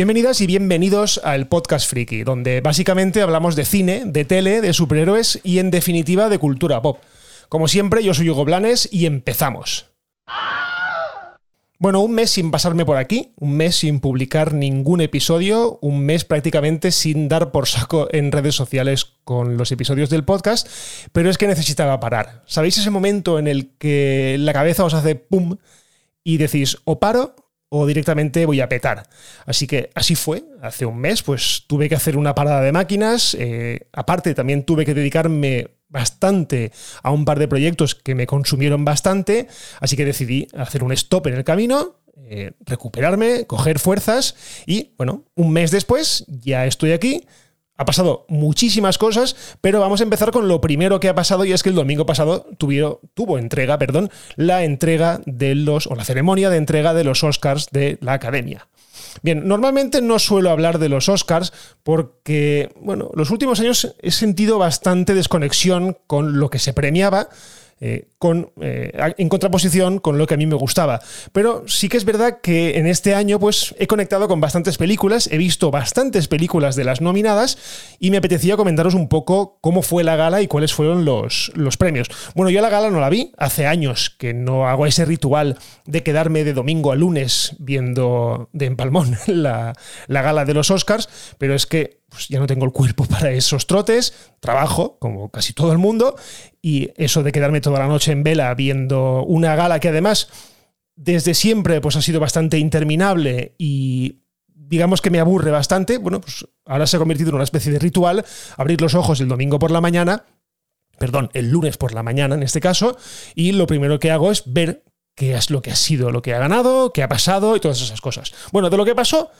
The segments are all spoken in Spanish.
Bienvenidas y bienvenidos al Podcast Friki, donde básicamente hablamos de cine, de tele, de superhéroes y en definitiva de cultura pop. Como siempre, yo soy Hugo Blanes y empezamos. Bueno, un mes sin pasarme por aquí, un mes sin publicar ningún episodio, un mes prácticamente sin dar por saco en redes sociales con los episodios del podcast, pero es que necesitaba parar. ¿Sabéis ese momento en el que la cabeza os hace pum y decís o paro o directamente voy a petar. Así que así fue. Hace un mes, pues tuve que hacer una parada de máquinas. Eh, aparte, también tuve que dedicarme bastante a un par de proyectos que me consumieron bastante, así que decidí hacer un stop en el camino, eh, recuperarme, coger fuerzas y bueno, un mes después ya estoy aquí. Ha pasado muchísimas cosas, pero vamos a empezar con lo primero que ha pasado y es que el domingo pasado tuvieron, tuvo entrega, perdón, la entrega de los o la ceremonia de entrega de los Oscars de la Academia. Bien, normalmente no suelo hablar de los Oscars porque, bueno, los últimos años he sentido bastante desconexión con lo que se premiaba eh, eh, en contraposición con lo que a mí me gustaba. Pero sí que es verdad que en este año pues, he conectado con bastantes películas, he visto bastantes películas de las nominadas y me apetecía comentaros un poco cómo fue la gala y cuáles fueron los, los premios. Bueno, yo la gala no la vi, hace años que no hago ese ritual de quedarme de domingo a lunes viendo de empalmón la, la gala de los Oscars, pero es que pues ya no tengo el cuerpo para esos trotes, trabajo, como casi todo el mundo, y eso de quedarme toda la noche en vela viendo una gala que además desde siempre pues ha sido bastante interminable y digamos que me aburre bastante, bueno, pues ahora se ha convertido en una especie de ritual, abrir los ojos el domingo por la mañana, perdón, el lunes por la mañana en este caso, y lo primero que hago es ver qué es lo que ha sido, lo que ha ganado, qué ha pasado y todas esas cosas. Bueno, de lo que pasó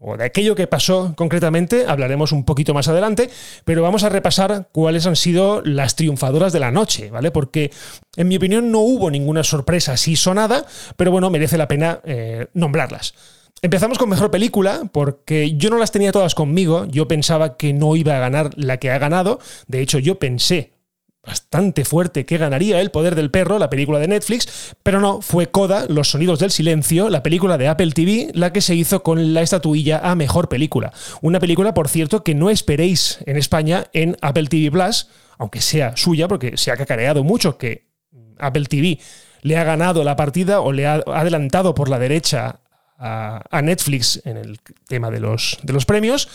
o de aquello que pasó concretamente, hablaremos un poquito más adelante, pero vamos a repasar cuáles han sido las triunfadoras de la noche, ¿vale? Porque en mi opinión no hubo ninguna sorpresa así sonada, pero bueno, merece la pena eh, nombrarlas. Empezamos con mejor película, porque yo no las tenía todas conmigo, yo pensaba que no iba a ganar la que ha ganado, de hecho yo pensé bastante fuerte que ganaría El Poder del Perro, la película de Netflix, pero no, fue Coda, Los Sonidos del Silencio, la película de Apple TV, la que se hizo con la estatuilla a Mejor Película. Una película, por cierto, que no esperéis en España en Apple TV Plus, aunque sea suya, porque se ha cacareado mucho que Apple TV le ha ganado la partida o le ha adelantado por la derecha a, Netflix en el tema de los, de los premios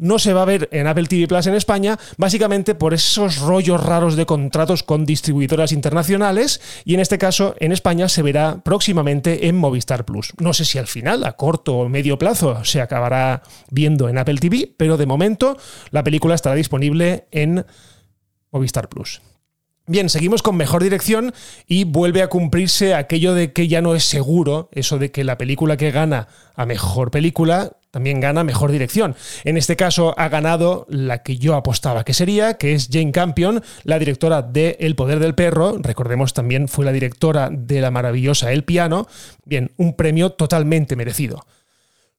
no se va a ver en Apple TV Plus en España, básicamente por esos rollos raros de contratos con distribuidoras internacionales, y en este caso en España se verá próximamente en Movistar Plus. No sé si al final, a corto o medio plazo, se acabará viendo en Apple TV, pero de momento la película estará disponible en Movistar Plus. Bien, seguimos con mejor dirección y vuelve a cumplirse aquello de que ya no es seguro, eso de que la película que gana a mejor película también gana mejor dirección. En este caso ha ganado la que yo apostaba que sería, que es Jane Campion, la directora de El Poder del Perro. Recordemos también fue la directora de la maravillosa El Piano. Bien, un premio totalmente merecido.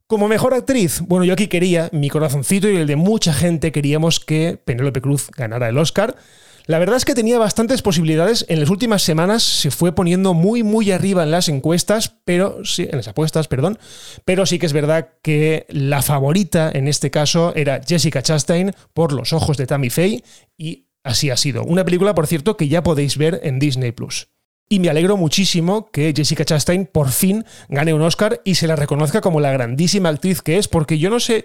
Como mejor actriz, bueno, yo aquí quería, mi corazoncito y el de mucha gente queríamos que Penélope Cruz ganara el Oscar. La verdad es que tenía bastantes posibilidades. En las últimas semanas se fue poniendo muy, muy arriba en las encuestas, pero sí, en las apuestas, perdón. Pero sí que es verdad que la favorita en este caso era Jessica Chastain por Los ojos de Tammy Faye y así ha sido. Una película, por cierto, que ya podéis ver en Disney Plus. Y me alegro muchísimo que Jessica Chastain por fin gane un Oscar y se la reconozca como la grandísima actriz que es, porque yo no sé,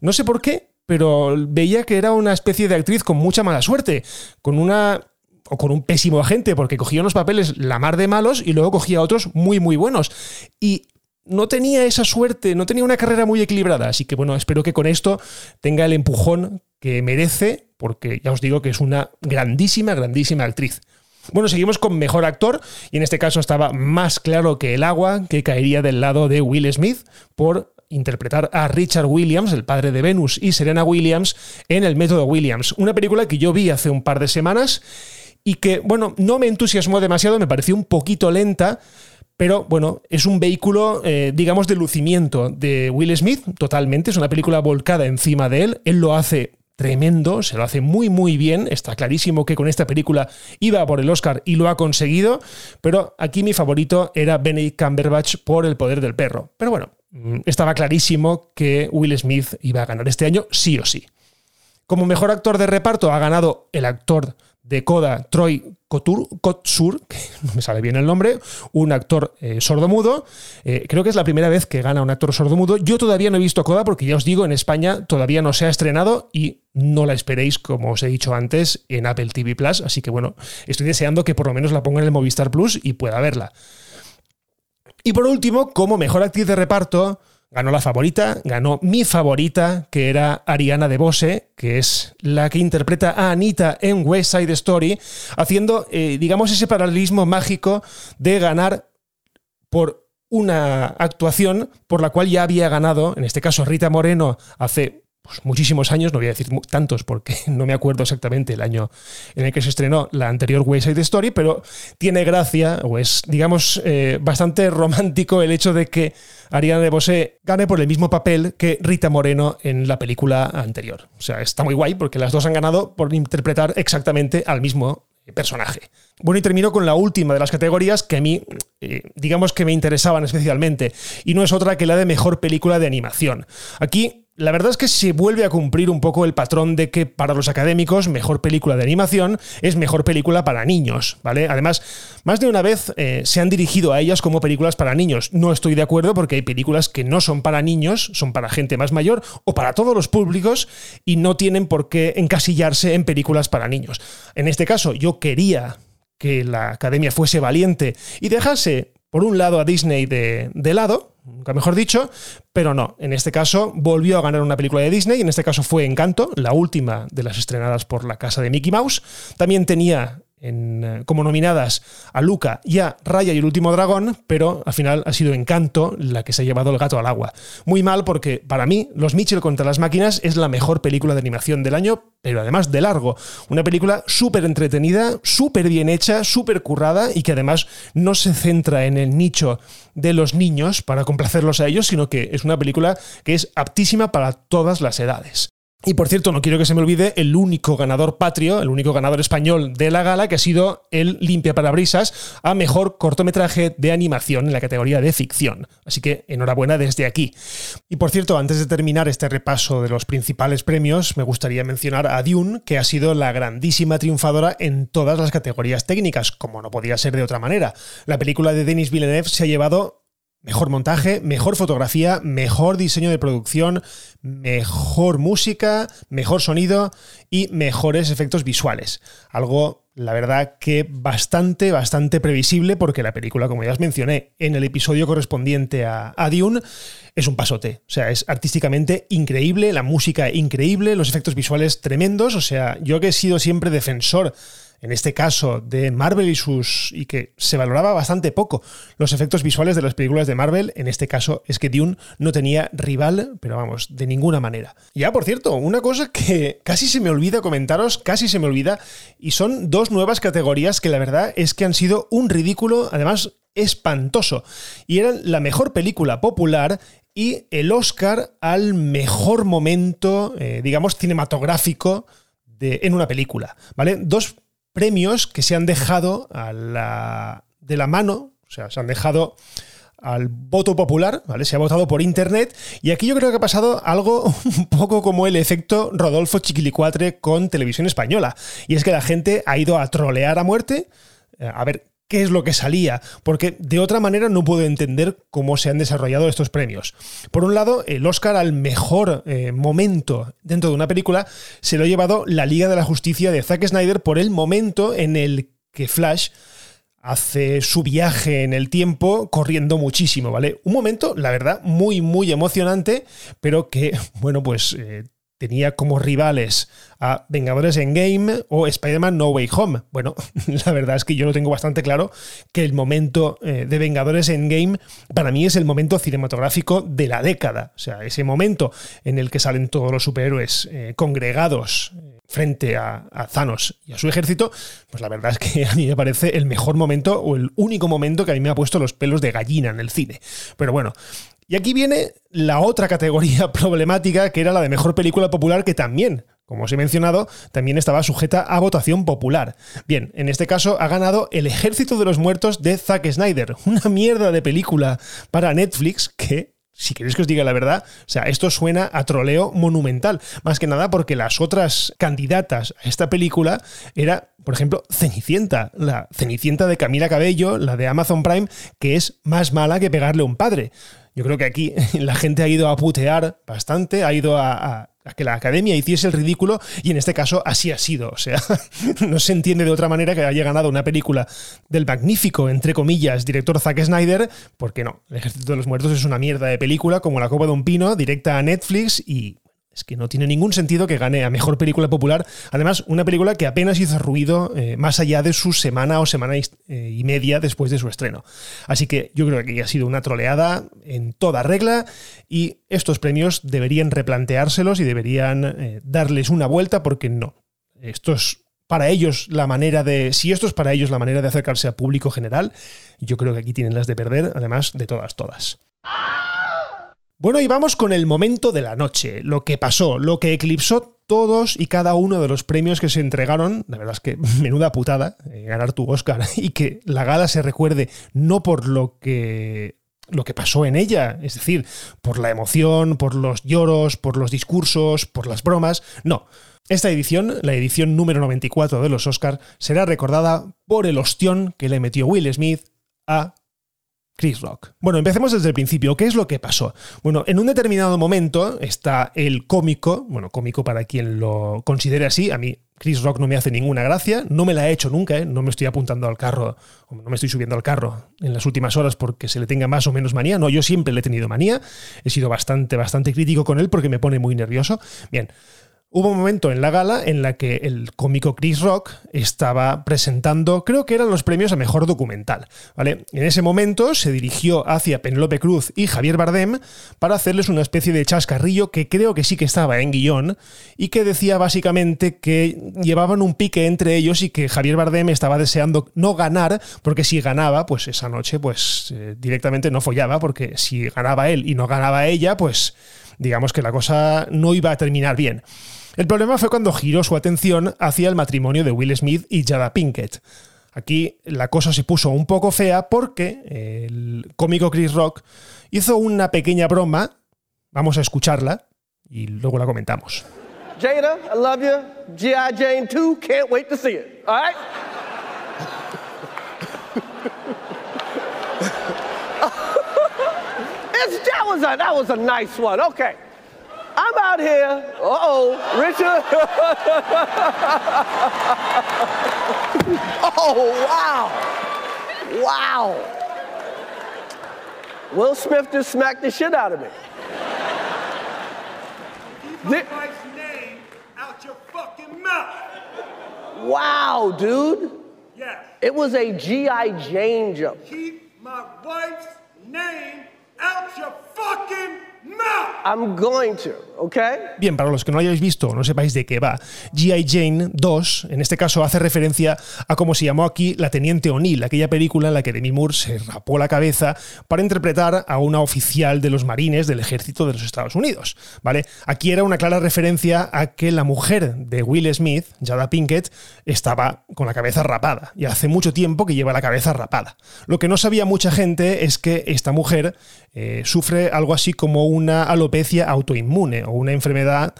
no sé por qué, pero veía que era una especie de actriz con mucha mala suerte, con una o con un pésimo agente, porque cogía unos papeles la mar de malos y luego cogía otros muy, muy buenos. Y no tenía esa suerte, no tenía una carrera muy equilibrada. Así que bueno, espero que con esto tenga el empujón que merece, porque ya os digo que es una grandísima, grandísima actriz. Bueno, seguimos con mejor actor y en este caso estaba más claro que el agua que caería del lado de Will Smith por interpretar a Richard Williams, el padre de Venus, y Serena Williams en El método Williams, una película que yo vi hace un par de semanas y que, bueno, no me entusiasmó demasiado, me pareció un poquito lenta, pero bueno, es un vehículo, eh, digamos, de lucimiento de Will Smith, totalmente, es una película volcada encima de él, él lo hace tremendo, se lo hace muy muy bien, está clarísimo que con esta película iba por el Oscar y lo ha conseguido, pero aquí mi favorito era Benedict Cumberbatch por El poder del perro. Pero bueno, estaba clarísimo que Will Smith iba a ganar este año sí o sí. Como mejor actor de reparto ha ganado el actor de Coda, Troy Kotsur, que no me sale bien el nombre, un actor eh, sordomudo. Eh, creo que es la primera vez que gana un actor sordomudo. Yo todavía no he visto Coda porque ya os digo, en España todavía no se ha estrenado y no la esperéis, como os he dicho antes, en Apple TV Plus. Así que bueno, estoy deseando que por lo menos la pongan en el Movistar Plus y pueda verla. Y por último, como mejor actriz de reparto, Ganó la favorita, ganó mi favorita, que era Ariana DeBose, que es la que interpreta a Anita en West Side Story, haciendo, eh, digamos, ese paralelismo mágico de ganar por una actuación por la cual ya había ganado, en este caso Rita Moreno, hace pues, muchísimos años, no voy a decir tantos porque no me acuerdo exactamente el año en el que se estrenó la anterior West Side Story, pero tiene gracia, o es, digamos, eh, bastante romántico el hecho de que Ariana DeBose gane por el mismo papel que Rita Moreno en la película anterior. O sea, está muy guay porque las dos han ganado por interpretar exactamente al mismo personaje. Bueno, y termino con la última de las categorías que a mí, eh, digamos que me interesaban especialmente, y no es otra que la de mejor película de animación. Aquí la verdad es que se vuelve a cumplir un poco el patrón de que para los académicos mejor película de animación es mejor película para niños, ¿vale? Además, más de una vez eh, se han dirigido a ellas como películas para niños. No estoy de acuerdo porque hay películas que no son para niños, son para gente más mayor o para todos los públicos y no tienen por qué encasillarse en películas para niños. En este caso, yo quería que la academia fuese valiente y dejase, por un lado, a Disney de, de lado, nunca mejor dicho, pero no. En este caso volvió a ganar una película de Disney, en este caso fue Encanto, la última de las estrenadas por la casa de Mickey Mouse. También tenía eh, como nominadas a Luca y a Raya y el último dragón, pero al final ha sido Encanto la que se ha llevado el gato al agua. Muy mal porque para mí Los Mitchell contra las máquinas es la mejor película de animación del año, pero además de largo. Una película súper entretenida, súper bien hecha, súper currada y que además no se centra en el nicho de los niños para complacerlos a ellos, sino que es una película que es aptísima para todas las edades. Y por cierto, no quiero que se me olvide el único ganador patrio, el único ganador español de la gala, que ha sido el Limpia Parabrisas a mejor cortometraje de animación en la categoría de ficción. Así que enhorabuena desde aquí. Y por cierto, antes de terminar este repaso de los principales premios, me gustaría mencionar a Dune, que ha sido la grandísima triunfadora en todas las categorías técnicas, como no podía ser de otra manera. La película de Denis Villeneuve se ha llevado Mejor montaje, mejor fotografía, mejor diseño de producción, mejor música, mejor sonido y mejores efectos visuales. Algo, la verdad, que bastante, bastante previsible porque la película, como ya os mencioné en el episodio correspondiente a, a Dune, es un pasote. O sea, es artísticamente increíble, la música increíble, los efectos visuales tremendos. O sea, yo que he sido siempre defensor en este caso de Marvel y sus. y que se valoraba bastante poco los efectos visuales de las películas de Marvel, en este caso es que Dune no tenía rival, pero vamos, de ninguna manera. Ya, por cierto, una cosa que casi se me olvida comentaros, casi se me olvida, y son dos nuevas categorías que la verdad es que han sido un ridículo, además espantoso, y eran la mejor película popular y el Oscar al mejor momento, eh, digamos, cinematográfico de, en una película, ¿vale? Dos premios que se han dejado a la, de la mano, o sea, se han dejado al voto popular, ¿vale? Se ha votado por internet y aquí yo creo que ha pasado algo un poco como el efecto Rodolfo Chiquilicuatre con televisión española. Y es que la gente ha ido a trolear a muerte, eh, a ver qué es lo que salía, porque de otra manera no puedo entender cómo se han desarrollado estos premios. Por un lado, el Oscar al mejor eh, momento dentro de una película se lo ha llevado la Liga de la Justicia de Zack Snyder por el momento en el que Flash hace su viaje en el tiempo corriendo muchísimo, ¿vale? Un momento, la verdad, muy, muy emocionante, pero que, bueno, pues eh, tenía como rivales a Vengadores Endgame o Spider-Man No Way Home. Bueno, la verdad es que yo lo tengo bastante claro que el momento eh, de Vengadores Endgame para mí es el momento cinematográfico de la década. O sea, ese momento en el que salen todos los superhéroes eh, congregados eh, frente a, a, Thanos y a su ejército, pues la verdad es que a mí me parece el mejor momento o el único momento que a mí me ha puesto los pelos de gallina en el cine. Pero bueno, y aquí viene la otra categoría problemática, que era la de mejor película popular, que también, como os he mencionado, también estaba sujeta a votación popular. Bien, en este caso ha ganado El Ejército de los Muertos de Zack Snyder, una mierda de película para Netflix que si queréis que os diga la verdad, o sea, esto suena a troleo monumental. Más que nada porque las otras candidatas a esta película era, por ejemplo, Cenicienta, la Cenicienta de Camila Cabello, la de Amazon Prime, que es más mala que pegarle a un padre. Yo creo que aquí la gente ha ido a putear bastante, ha ido a, que la academia hiciese el ridículo y en este caso así ha sido. O sea, no se entiende de otra manera que haya ganado una película del magnífico, entre comillas, director Zack Snyder, porque no, El Ejército de los Muertos es una mierda de película como La Copa de un Pino, directa a Netflix y es que no tiene ningún sentido que gane a mejor película popular. Además, una película que apenas hizo ruido eh, más allá de su semana o semana eh, y media después de su estreno. Así que yo creo que ha sido una troleada en toda regla y estos premios deberían replanteárselos y deberían eh, darles una vuelta porque no. Esto es para ellos la manera de. Si esto es para ellos la manera de acercarse al público general, yo creo que aquí tienen las de perder, además de todas, todas. Bueno, y vamos con el momento de la noche, lo que pasó, lo que eclipsó todos y cada uno de los premios que se entregaron. La verdad es que menuda putada eh, ganar tu Oscar y que la gala se recuerde no por lo que lo que pasó en ella, es decir, por la emoción, por los lloros, por los discursos, por las bromas, no. Esta edición, la edición número 94 de los Oscars, será recordada por el ostión que le metió Will Smith a Chris Rock. Bueno, empecemos desde el principio. ¿Qué es lo que pasó? Bueno, en un determinado momento está el cómico, bueno, cómico para quien lo considere así, a mí Chris Rock no me hace ninguna gracia, no me la he hecho nunca, ¿eh? no me estoy apuntando al carro, no me estoy subiendo al carro en las últimas horas porque se le tenga más o menos manía, no, yo siempre le he tenido manía, he sido bastante, bastante crítico con él porque me pone muy nervioso. Bien, Hubo un momento en la gala en la que el cómico Chris Rock estaba presentando, creo que eran los premios a mejor documental. ¿vale? En ese momento se dirigió hacia Penélope Cruz y Javier Bardem para hacerles una especie de chascarrillo que creo que sí que estaba en guion y que decía básicamente que llevaban un pique entre ellos y que Javier Bardem estaba deseando no ganar, porque si ganaba, pues esa noche, pues eh, directamente no follaba, porque si ganaba él y no ganaba ella, pues digamos que la cosa no iba a terminar bien. El problema fue cuando giró su atención hacia el matrimonio de Will Smith y Jada Pinkett. Aquí la cosa se puso un poco fea porque el cómico Chris Rock hizo una pequeña broma. Vamos a escucharla y luego la comentamos. Jada, I love you. G.I. Jane 2, can't wait to see it. All right? that, was a, that was a nice one. Okay. I'm out here. Uh oh, Richard. oh, wow. Wow. Will Smith just smacked the shit out of me. Keep my wife's name out your fucking mouth. Wow, dude. Yes. It was a G.I. Jane jump. Keep my wife's name out your fucking mouth. I'm going to? Bien, para los que no lo hayáis visto o no sepáis de qué va, G.I. Jane 2, en este caso, hace referencia a cómo se llamó aquí la Teniente O'Neill, aquella película en la que Demi Moore se rapó la cabeza para interpretar a una oficial de los marines del ejército de los Estados Unidos, ¿vale? Aquí era una clara referencia a que la mujer de Will Smith, Jada Pinkett, estaba con la cabeza rapada, y hace mucho tiempo que lleva la cabeza rapada. Lo que no sabía mucha gente es que esta mujer eh, sufre algo así como una alopecia autoinmune o una enfermedad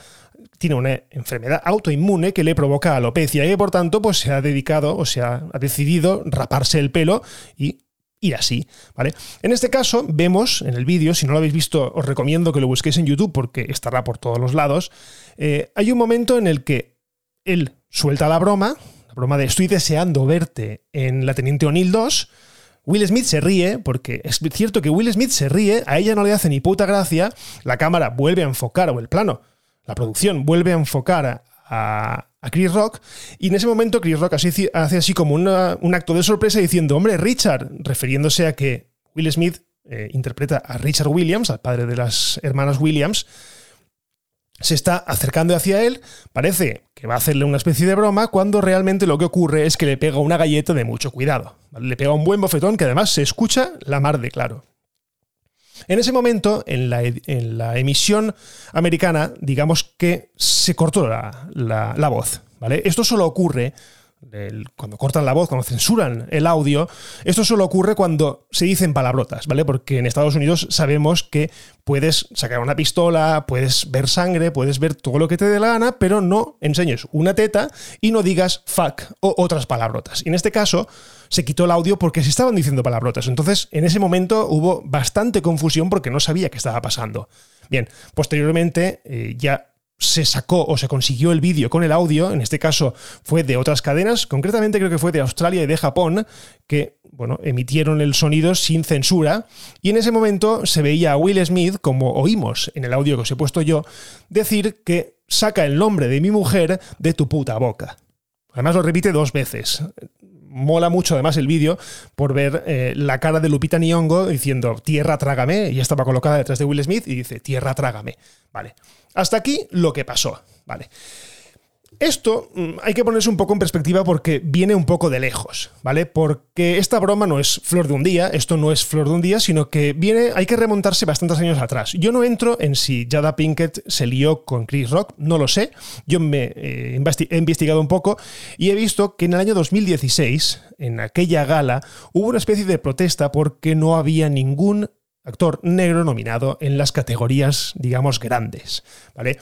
tiene una enfermedad autoinmune que le provoca alopecia y por tanto pues se ha dedicado o se ha, decidido raparse el pelo y ir así, ¿vale? En este caso vemos en el vídeo, si no lo habéis visto os recomiendo que lo busquéis en YouTube porque estará por todos los lados, eh, hay un momento en el que él suelta la broma, la broma de estoy deseando verte en la Teniente O'Neill 2, Will Smith se ríe, porque es cierto que Will Smith se ríe, a ella no le hace ni puta gracia, la cámara vuelve a enfocar, o el plano, la producción vuelve a enfocar a, Chris Rock, y en ese momento Chris Rock hace así como un acto de sorpresa diciendo, hombre, Richard, refiriéndose a que Will Smith eh, interpreta a Richard Williams, al padre de las hermanas Williams, se está acercando hacia él, parece que va a hacerle una especie de broma, cuando realmente lo que ocurre es que le pega una galleta de mucho cuidado. Le pega un buen bofetón que además se escucha la mar de claro. En ese momento, en la, emisión americana, digamos que se cortó la, voz. ¿vale? Esto solo ocurre cuando cortan la voz, cuando censuran el audio, esto solo ocurre cuando se dicen palabrotas, ¿vale? Porque en Estados Unidos sabemos que puedes sacar una pistola, puedes ver sangre, puedes ver todo lo que te dé la gana, pero no enseñes una teta y no digas fuck o otras palabrotas. Y en este caso se quitó el audio porque se estaban diciendo palabrotas. Entonces, en ese momento hubo bastante confusión porque no sabía qué estaba pasando. Bien, posteriormente eh, ya se sacó o se consiguió el vídeo con el audio, en este caso fue de otras cadenas, concretamente creo que fue de Australia y de Japón, que bueno, emitieron el sonido sin censura, y en ese momento se veía a Will Smith, como oímos en el audio que os he puesto yo, decir que saca el nombre de mi mujer de tu puta boca. Además lo repite dos veces. Mola mucho además el vídeo por ver eh, la cara de Lupita Nyong'o diciendo tierra trágame y estaba colocada detrás de Will Smith y dice tierra trágame. Vale. Hasta aquí lo que pasó. Vale. Esto mm, hay que ponerse un poco en perspectiva porque viene un poco de lejos, ¿vale? Porque esta broma no es flor de un día, esto no es flor de un día, sino que viene, hay que remontarse bastantes años atrás. Yo no entro en si Jada Pinkett se lió con Chris Rock, no lo sé. Yo me eh, he investigado un poco y he visto que en el año 2016, en aquella gala, hubo una especie de protesta porque no había ningún actor negro nominado en las categorías, digamos, grandes, ¿vale?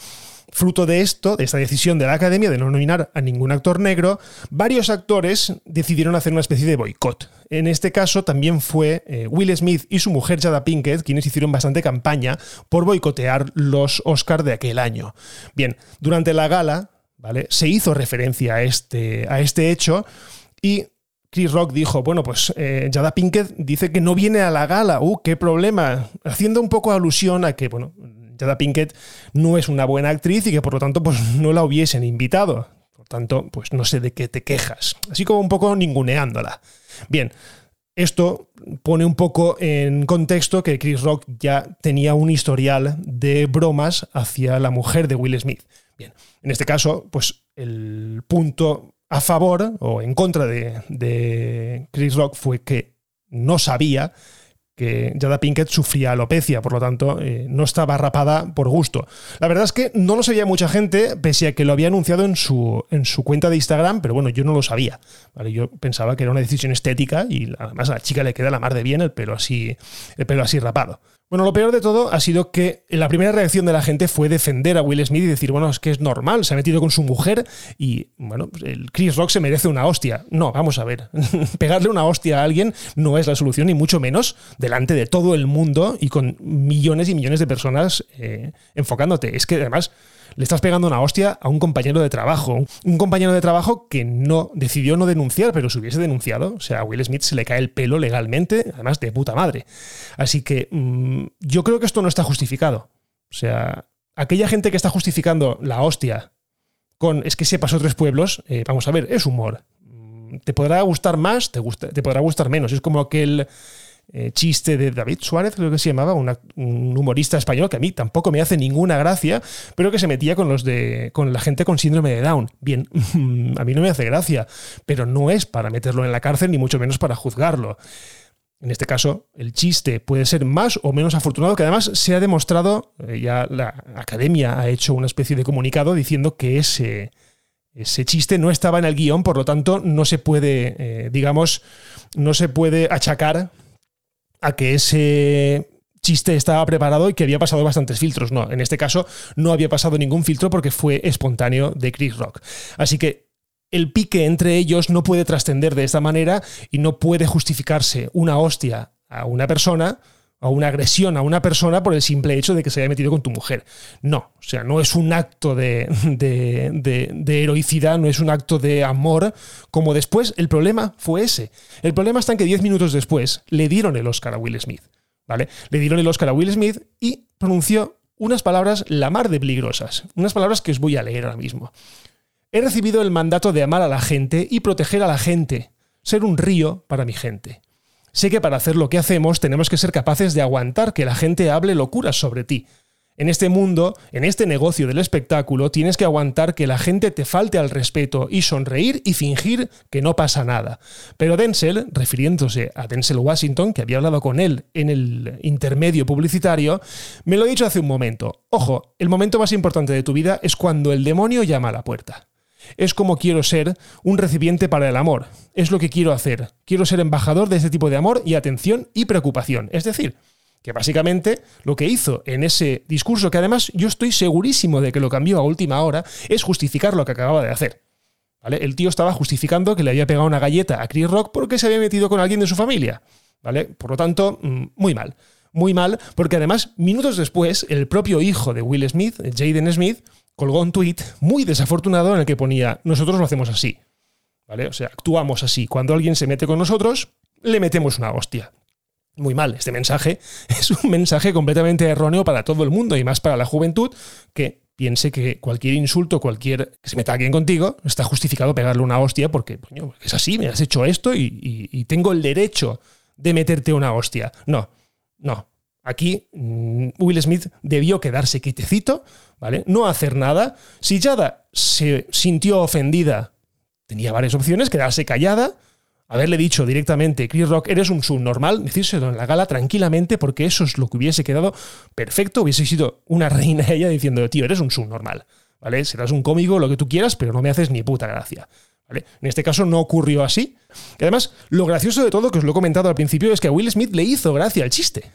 Fruto de esto, de esta decisión de la Academia de no nominar a ningún actor negro, varios actores decidieron hacer una especie de boicot. En este caso también fue eh, Will Smith y su mujer Jada Pinkett quienes hicieron bastante campaña por boicotear los Oscars de aquel año. Bien, durante la gala, ¿vale? Se hizo referencia a este, a este hecho y Chris Rock dijo, bueno, pues eh, Jada Pinkett dice que no viene a la gala, ¡uh, qué problema! Haciendo un poco alusión a que, bueno, Jada Pinkett no es una buena actriz y que por lo tanto pues no la hubiesen invitado. Por tanto, pues no sé de qué te quejas. Así como un poco ninguneándola. Bien, esto pone un poco en contexto que Chris Rock ya tenía un historial de bromas hacia la mujer de Will Smith. Bien, en este caso, pues el punto a favor o en contra de, de Chris Rock fue que no sabía que Jada Pinkett sufría alopecia, por lo tanto eh, no estaba rapada por gusto. La verdad es que no lo sabía mucha gente, pese a que lo había anunciado en su, en su cuenta de Instagram, pero bueno, yo no lo sabía. Yo pensaba que era una decisión estética y además a la chica le queda la mar de bien el pelo así, el pelo así rapado. Bueno, lo peor de todo ha sido que la primera reacción de la gente fue defender a Will Smith y decir, bueno, es que es normal, se ha metido con su mujer y, bueno, pues, el Chris Rock se merece una hostia. No, vamos a ver, pegarle una hostia a alguien no es la solución, ni mucho menos delante de todo el mundo y con millones y millones de personas eh, enfocándote. Es que además le estás pegando una hostia a un compañero de trabajo. Un compañero de trabajo que no decidió no denunciar, pero si hubiese denunciado, o sea, a Will Smith se le cae el pelo legalmente, además de puta madre. Así que mmm, yo creo que esto no está justificado. O sea, aquella gente que está justificando la hostia con es que se pasó tres pueblos, eh, vamos a ver, es humor. Te podrá gustar más, te, gusta, te podrá gustar menos. Es como aquel eh, chiste de David Suárez, creo que se llamaba, un humorista español que a mí tampoco me hace ninguna gracia, pero que se metía con los de con la gente con síndrome de Down. Bien, a mí no me hace gracia, pero no es para meterlo en la cárcel ni mucho menos para juzgarlo. En este caso, el chiste puede ser más o menos afortunado, que además se ha demostrado, eh, ya la academia ha hecho una especie de comunicado diciendo que ese, ese chiste no estaba en el guion, por lo tanto no se puede, eh, digamos, no se puede achacar a que ese chiste estaba preparado y que había pasado bastantes filtros. No, en este caso no había pasado ningún filtro porque fue espontáneo de Chris Rock. Así que el pique entre ellos no puede trascender de esta manera y no puede justificarse una hostia a una persona o una agresión a una persona por el simple hecho de que se haya metido con tu mujer. No, o sea, no es un acto de, de, de, de, heroicidad, no es un acto de amor, como después el problema fue ese. El problema está en que 10 minutos después le dieron el Oscar a Will Smith, ¿vale? Le dieron el Oscar a Will Smith y pronunció unas palabras la mar de peligrosas, unas palabras que os voy a leer ahora mismo. He recibido el mandato de amar a la gente y proteger a la gente, ser un río para mi gente. Sé que para hacer lo que hacemos tenemos que ser capaces de aguantar que la gente hable locuras sobre ti. En este mundo, en este negocio del espectáculo, tienes que aguantar que la gente te falte al respeto y sonreír y fingir que no pasa nada. Pero Denzel, refiriéndose a Denzel Washington, que había hablado con él en el intermedio publicitario, me lo ha dicho hace un momento. Ojo, el momento más importante de tu vida es cuando el demonio llama a la puerta. Es como quiero ser un recipiente para el amor. Es lo que quiero hacer. Quiero ser embajador de este tipo de amor y atención y preocupación. Es decir, que básicamente lo que hizo en ese discurso, que además yo estoy segurísimo de que lo cambió a última hora, es justificar lo que acababa de hacer. ¿Vale? El tío estaba justificando que le había pegado una galleta a Chris Rock porque se había metido con alguien de su familia. ¿Vale? Por lo tanto, mm, muy mal. Muy mal, porque además, minutos después, el propio hijo de Will Smith, Jaden Smith, colgó un tuit muy desafortunado en el que ponía: Nosotros lo hacemos así. ¿Vale? O sea, actuamos así. Cuando alguien se mete con nosotros, le metemos una hostia muy mal. Este mensaje es un mensaje completamente erróneo para todo el mundo y más para la juventud que piense que cualquier insulto, cualquier que se meta alguien contigo, está justificado pegarle una hostia porque es así, me has hecho esto y, tengo el derecho de meterte una hostia. No, no. Aquí mm, Will Smith debió quedarse quitecito, ¿vale? No hacer nada. Si Yada se sintió ofendida, tenía varias opciones, quedarse callada, haberle dicho directamente, Chris Rock, eres un subnormal, decírselo en la gala tranquilamente, porque eso es lo que hubiese quedado perfecto, hubiese sido una reina ella diciendo, tío, eres un subnormal, ¿vale? Serás un cómico, lo que tú quieras, pero no me haces ni puta gracia. ¿Vale? En este caso no ocurrió así. Y además, lo gracioso de todo, que os lo he comentado al principio, es que a Will Smith le hizo gracia el chiste.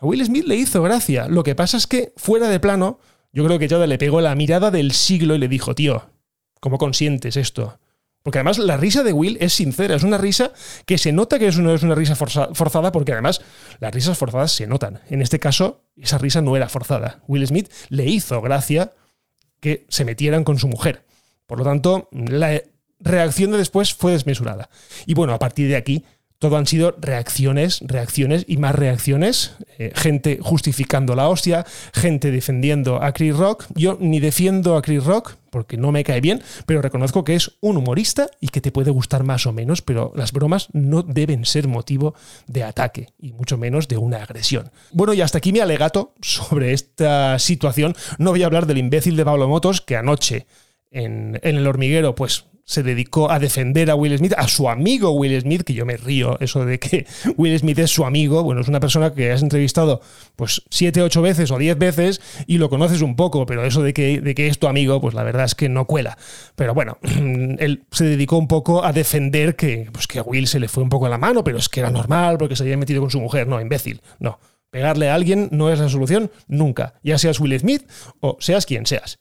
A Will Smith le hizo gracia. Lo que pasa es que, fuera de plano, yo creo que Yoda le pegó la mirada del siglo y le dijo, tío, ¿cómo consientes esto? Porque además la risa de Will es sincera, es una risa que se nota que es una, es una risa forzada, porque además las risas forzadas se notan. En este caso, esa risa no era forzada. Will Smith le hizo gracia que se metieran con su mujer. Por lo tanto, la reacción de después fue desmesurada. Y bueno, a partir de aquí, todo han sido reacciones, reacciones y más reacciones. Eh, gente justificando la hostia, gente defendiendo a Chris Rock. Yo ni defiendo a Chris Rock porque no me cae bien, pero reconozco que es un humorista y que te puede gustar más o menos, pero las bromas no deben ser motivo de ataque y mucho menos de una agresión. Bueno, y hasta aquí mi alegato sobre esta situación. No voy a hablar del imbécil de Pablo Motos que anoche en, en el hormiguero, pues se dedicó a defender a Will Smith, a su amigo Will Smith, que yo me río, eso de que Will Smith es su amigo, bueno, es una persona que has entrevistado pues siete, ocho veces o diez veces y lo conoces un poco, pero eso de que, de que es tu amigo, pues la verdad es que no cuela. Pero bueno, él se dedicó un poco a defender que, pues que a Will se le fue un poco la mano, pero es que era normal porque se había metido con su mujer, no, imbécil, no. Pegarle a alguien no es la solución nunca, ya seas Will Smith o seas quien seas.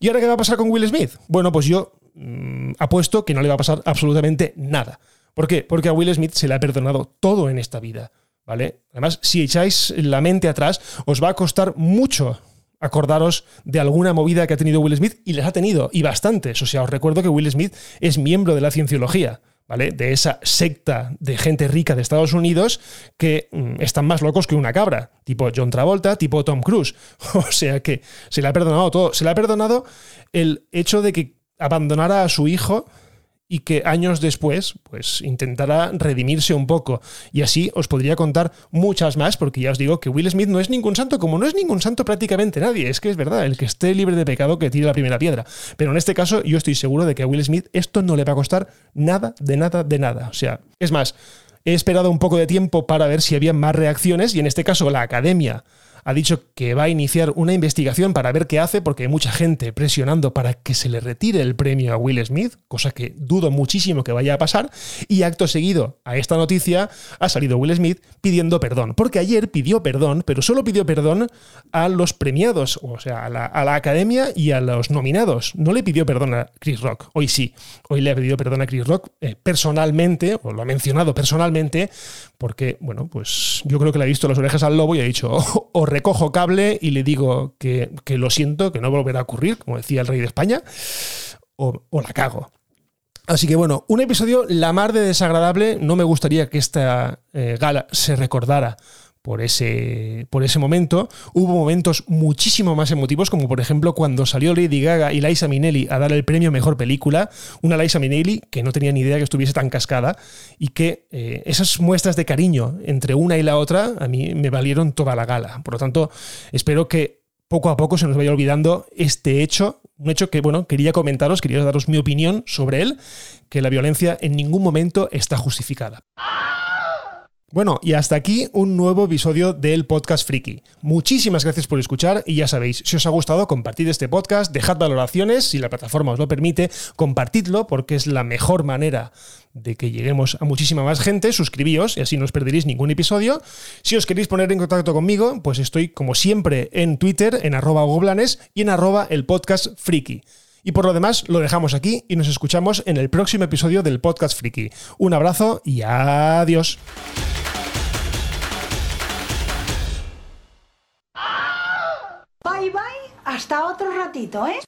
¿Y ahora qué va a pasar con Will Smith? Bueno, pues yo Mm, apuesto que no le va a pasar absolutamente nada. ¿Por qué? Porque a Will Smith se le ha perdonado todo en esta vida. ¿Vale? Además, si echáis la mente atrás, os va a costar mucho acordaros de alguna movida que ha tenido Will Smith y les ha tenido, y bastantes. O sea, os recuerdo que Will Smith es miembro de la cienciología. ¿Vale? De esa secta de gente rica de Estados Unidos que mm, están más locos que una cabra, tipo John Travolta, tipo Tom Cruise. O sea que se le ha perdonado todo. Se le ha perdonado el hecho de que abandonara a su hijo y que años después pues intentará redimirse un poco. Y así os podría contar muchas más porque ya os digo que Will Smith no es ningún santo como no es ningún santo prácticamente nadie. Es que es verdad el que esté libre de pecado que tire la primera piedra. Pero en este caso yo estoy seguro de que a Will Smith esto no le va a costar nada de nada de nada. O sea es más he esperado un poco de tiempo para ver si había más reacciones y en este caso la academia ha dicho que va a iniciar una investigación para ver qué hace, porque hay mucha gente presionando para que se le retire el premio a Will Smith, cosa que dudo muchísimo que vaya a pasar, y acto seguido a esta noticia ha salido Will Smith pidiendo perdón, porque ayer pidió perdón, pero solo pidió perdón a los premiados, o sea, a la, academia y a los nominados. No le pidió perdón a Chris Rock, hoy sí, hoy le ha pedido perdón a Chris Rock eh, personalmente, o lo ha mencionado personalmente, porque, bueno, pues yo creo que le ha visto las orejas al lobo y ha dicho, o recojo cable y le digo que, lo siento, que no volverá a ocurrir, como decía el rey de España, o, la cago. Así que bueno, un episodio la mar de desagradable. No me gustaría que esta eh, gala se recordara por ese, por ese momento. Hubo momentos muchísimo más emotivos, como por ejemplo cuando salió Lady Gaga y Liza Minnelli a dar el premio Mejor Película. Una Liza Minnelli que no tenía ni idea que estuviese tan cascada y que eh, esas muestras de cariño entre una y la otra a mí me valieron toda la gala. Por lo tanto, espero que poco a poco se nos vaya olvidando este hecho, un hecho que, bueno, quería comentaros, quería daros mi opinión sobre él, que la violencia en ningún momento está justificada. Bueno, y hasta aquí un nuevo episodio del Podcast Friki. Muchísimas gracias por escuchar y ya sabéis, si os ha gustado, compartid este podcast, dejad valoraciones, si la plataforma os lo permite, compartidlo porque es la mejor manera de que lleguemos a muchísima más gente, suscribíos y así no os perderéis ningún episodio. Si os queréis poner en contacto conmigo, pues estoy como siempre en Twitter, en arroba goblanes y en arroba el podcast. Y por lo demás, lo dejamos aquí y nos escuchamos en el próximo episodio del Podcast Friki. Un abrazo y adiós. Bye bye, hasta otro ratito, ¿eh?